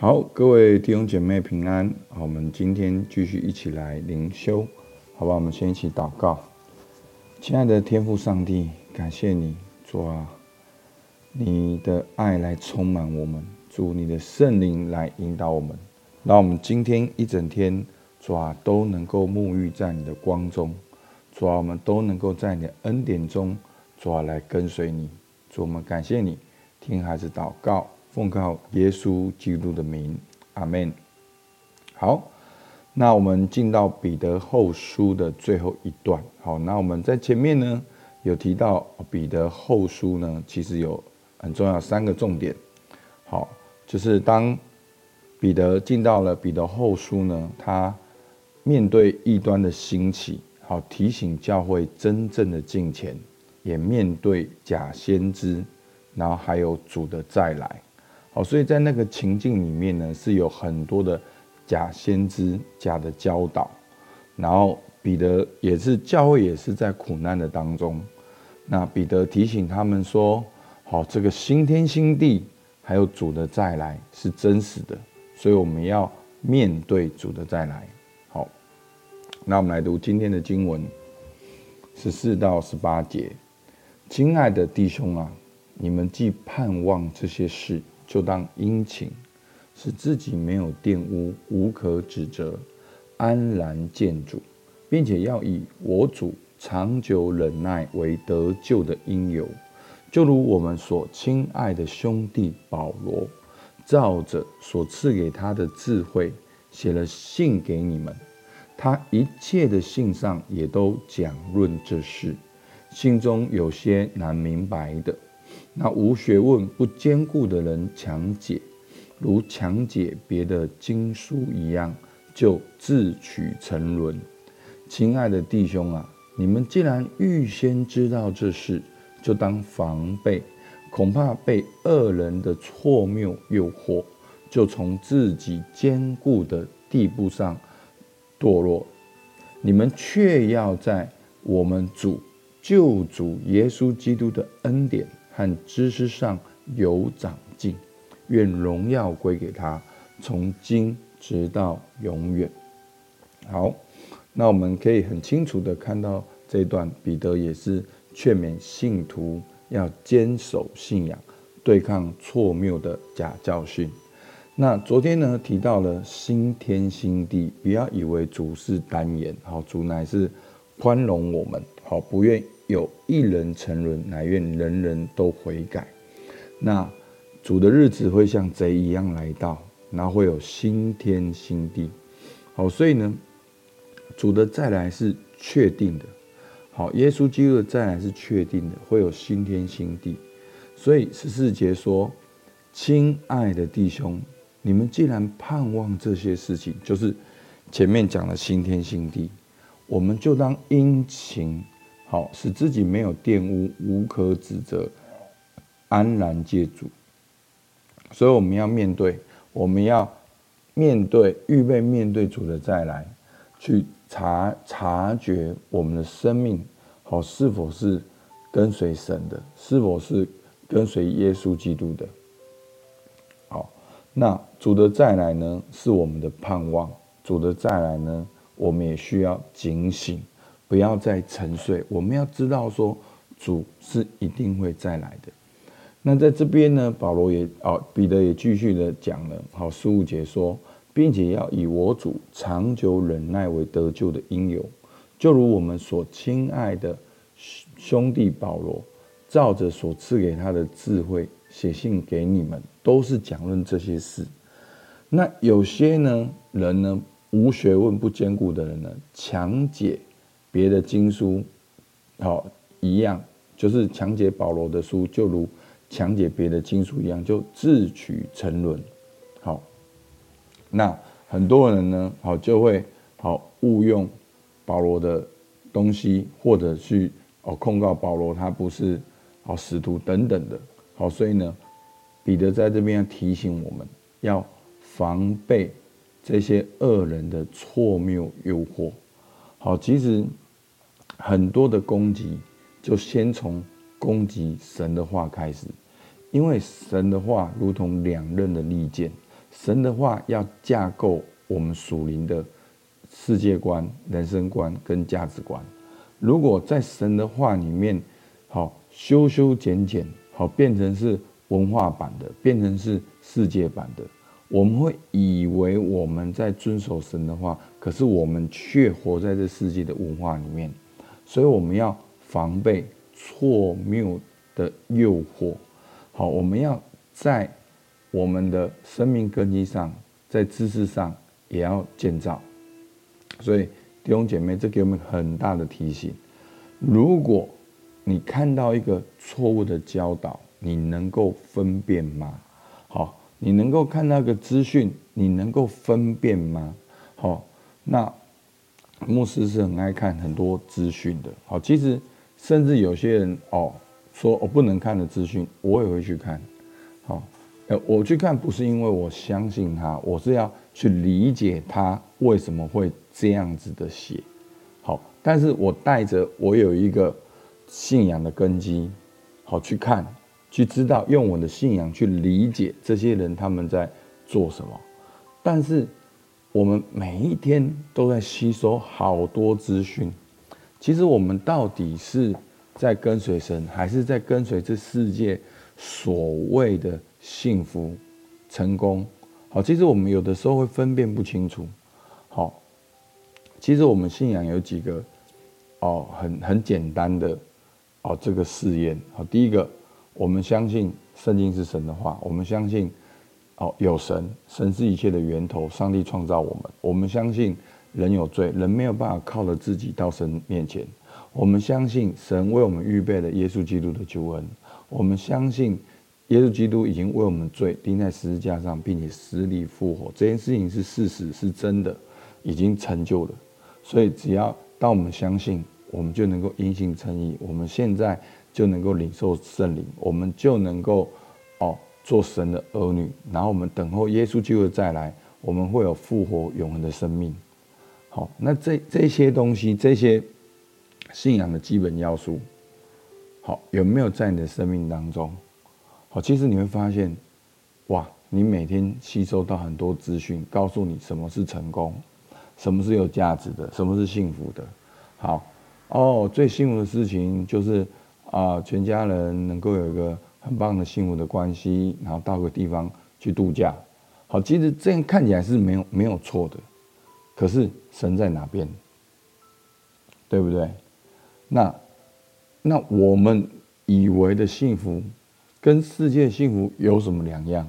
好，各位弟兄姐妹平安。我们今天继续一起来灵修，好吧？我们先一起祷告。亲爱的天父上帝，感谢你，主啊，你的爱来充满我们，主你的圣灵来引导我们，让我们今天一整天，主啊，都能够沐浴在你的光中，主啊，我们都能够在你的恩典中，主啊，来跟随你。主，我们感谢你，听孩子祷告。奉靠耶稣基督的名，阿门。好，那我们进到彼得后书的最后一段。好，那我们在前面呢有提到彼得后书呢，其实有很重要三个重点。好，就是当彼得进到了彼得后书呢，他面对异端的兴起，好提醒教会真正的敬虔，也面对假先知，然后还有主的再来。哦，所以在那个情境里面呢，是有很多的假先知、假的教导，然后彼得也是教会也是在苦难的当中。那彼得提醒他们说：“好，这个新天新地，还有主的再来是真实的，所以我们要面对主的再来。”好，那我们来读今天的经文，十四到十八节。亲爱的弟兄啊，你们既盼望这些事。就当殷勤，使自己没有玷污，无可指责，安然见主，并且要以我主长久忍耐为得救的因由。就如我们所亲爱的兄弟保罗，照着所赐给他的智慧，写了信给你们。他一切的信上也都讲论这事，信中有些难明白的。那无学问、不坚固的人强解，如强解别的经书一样，就自取沉沦。亲爱的弟兄啊，你们既然预先知道这事，就当防备，恐怕被恶人的错谬诱惑，就从自己坚固的地步上堕落。你们却要在我们主救主耶稣基督的恩典。和知识上有长进，愿荣耀归给他，从今直到永远。好，那我们可以很清楚的看到这一段，彼得也是劝勉信徒要坚守信仰，对抗错谬的假教训。那昨天呢，提到了新天新地，不要以为主是单言，好，主乃是宽容我们，好，不愿。有一人沉沦，乃愿人人都悔改。那主的日子会像贼一样来到，然后会有新天新地。好，所以呢，主的再来是确定的。好，耶稣基督的再来是确定的，会有新天新地。所以十四节说：“亲爱的弟兄，你们既然盼望这些事情，就是前面讲的新天新地，我们就当殷勤。”好，使自己没有玷污，无可指责，安然借主。所以我们要面对，我们要面对，预备面对主的再来，去察察觉我们的生命，好是否是跟随神的，是否是跟随耶稣基督的。好，那主的再来呢，是我们的盼望。主的再来呢，我们也需要警醒。不要再沉睡，我们要知道说，主是一定会再来的。那在这边呢，保罗也哦，彼得也继续的讲了，好十五节说，并且要以我主长久忍耐为得救的因由，就如我们所亲爱的兄弟保罗，照着所赐给他的智慧写信给你们，都是讲论这些事。那有些呢人呢，无学问不坚固的人呢，强解。别的经书，好一样，就是强解保罗的书，就如强解别的经书一样，就自取沉沦。好，那很多人呢，好就会好误用保罗的东西，或者去哦控告保罗他不是好使徒等等的。好，所以呢，彼得在这边要提醒我们要防备这些恶人的错谬诱惑。好，其实很多的攻击就先从攻击神的话开始，因为神的话如同两刃的利剑，神的话要架构我们属灵的世界观、人生观跟价值观。如果在神的话里面，好修修剪剪，好变成是文化版的，变成是世界版的，我们会以为我们在遵守神的话，可是我们却活在这世界的文化里面，所以我们要防备错谬的诱惑。好，我们要在我们的生命根基上，在知识上也要建造。所以弟兄姐妹，这给我们很大的提醒：如果你看到一个错误的教导，你能够分辨吗？好。你能够看那个资讯，你能够分辨吗？好，那牧师是很爱看很多资讯的。好，其实甚至有些人哦说我不能看的资讯，我也会去看。好，呃，我去看不是因为我相信他，我是要去理解他为什么会这样子的写。好，但是我带着我有一个信仰的根基，好去看。去知道用我的信仰去理解这些人他们在做什么，但是我们每一天都在吸收好多资讯，其实我们到底是在跟随神，还是在跟随这世界所谓的幸福、成功？好，其实我们有的时候会分辨不清楚。好，其实我们信仰有几个哦，很很简单的哦，这个试验。好，第一个。我们相信圣经是神的话，我们相信哦有神，神是一切的源头，上帝创造我们。我们相信人有罪，人没有办法靠着自己到神面前。我们相信神为我们预备了耶稣基督的救恩。我们相信耶稣基督已经为我们罪钉在十字架上，并且死里复活。这件事情是事实，是真的，已经成就了。所以只要当我们相信，我们就能够因信称义。我们现在。就能够领受圣灵，我们就能够哦做神的儿女，然后我们等候耶稣基督再来，我们会有复活永恒的生命。好，那这这些东西，这些信仰的基本要素，好，有没有在你的生命当中？好，其实你会发现，哇，你每天吸收到很多资讯，告诉你什么是成功，什么是有价值的，什么是幸福的。好，哦，最幸福的事情就是。啊，全家人能够有一个很棒的幸福的关系，然后到个地方去度假。好，其实这样看起来是没有没有错的，可是神在哪边？对不对？那那我们以为的幸福，跟世界幸福有什么两样？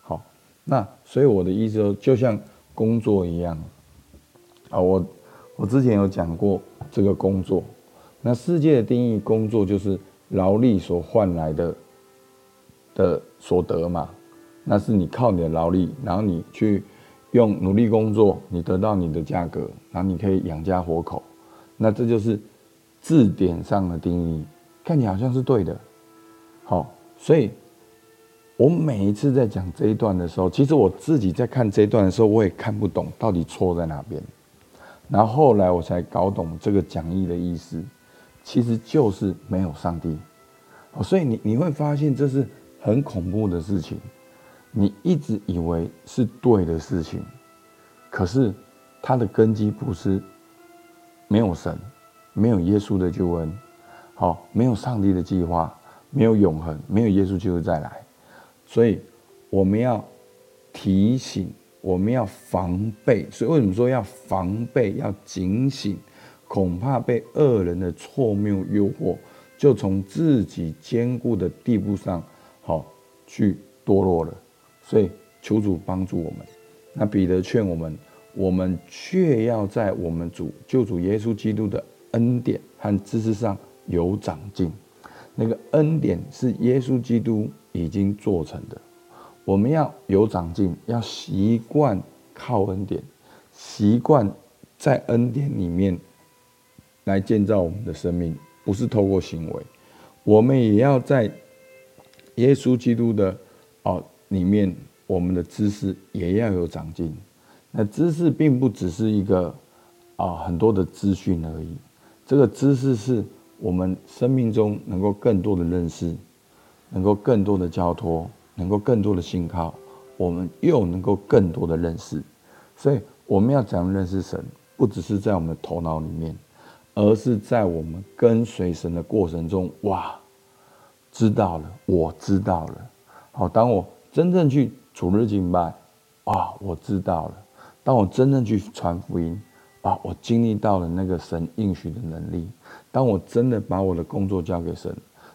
好，那所以我的意思说，就像工作一样。啊，我我之前有讲过这个工作。那世界的定义，工作就是劳力所换来的的所得嘛。那是你靠你的劳力，然后你去用努力工作，你得到你的价格，然后你可以养家活口。那这就是字典上的定义，看起来好像是对的。好，所以我每一次在讲这一段的时候，其实我自己在看这一段的时候，我也看不懂到底错在哪边。然后后来我才搞懂这个讲义的意思。其实就是没有上帝，哦所以你你会发现这是很恐怖的事情。你一直以为是对的事情，可是它的根基不是没有神，没有耶稣的救恩，好，没有上帝的计划，没有永恒，没有耶稣就会再来。所以我们要提醒，我们要防备。所以为什么说要防备，要警醒？恐怕被恶人的错谬诱惑，就从自己坚固的地步上，好去堕落了。所以求主帮助我们。那彼得劝我们，我们却要在我们主救主耶稣基督的恩典和知识上有长进。那个恩典是耶稣基督已经做成的，我们要有长进，要习惯靠恩典，习惯在恩典里面。来建造我们的生命，不是透过行为，我们也要在耶稣基督的哦里面，我们的知识也要有长进。那知识并不只是一个啊很多的资讯而已，这个知识是我们生命中能够更多的认识，能够更多的交托，能够更多的信靠，我们又能够更多的认识。所以我们要怎样认识神，不只是在我们的头脑里面，而是在我们跟随神的过程中，哇，知道了，我知道了。好，当我真正去主日敬拜，哇，我知道了。当我真正去传福音，啊，我经历到了那个神应许的能力。当我真的把我的工作交给神，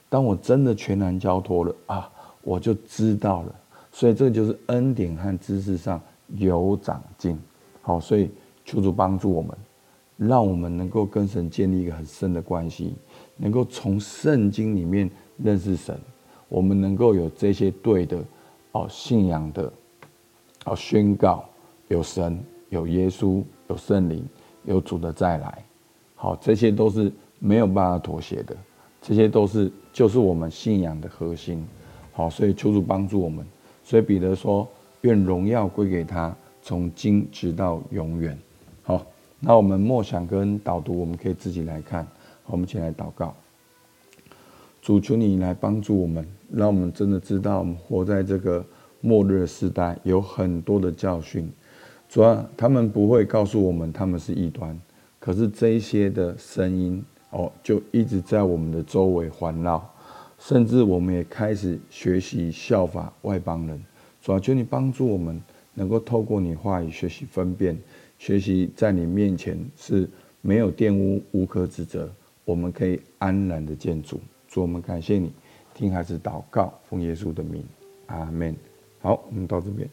当我真的全然交托了，啊，我就知道了。所以这就是恩典和知识上有长进。好，所以求主帮助我们，让我们能够跟神建立一个很深的关系，能够从圣经里面认识神。我们能够有这些对的，哦，信仰的，哦，宣告有神、有耶稣、有圣灵、有主的再来。好，这些都是没有办法妥协的，这些都是就是我们信仰的核心。好，所以求主帮助我们。所以彼得说：“愿荣耀归给他，从今直到永远。”好，那我们默想跟导读，我们可以自己来看。我们一起来祷告。主，求你来帮助我们，让我们真的知道，我们活在这个末日的时代，有很多的教训。主啊，他们不会告诉我们他们是异端，可是这一些的声音哦，就一直在我们的周围环绕。甚至我们也开始学习效法外邦人，主啊，求你帮助我们，能够透过你话语学习分辨，学习在你面前是没有玷污、无可指责，我们可以安然的见主。主，我们感谢你，听孩子祷告，奉耶稣的名，阿门。好，我们到这边。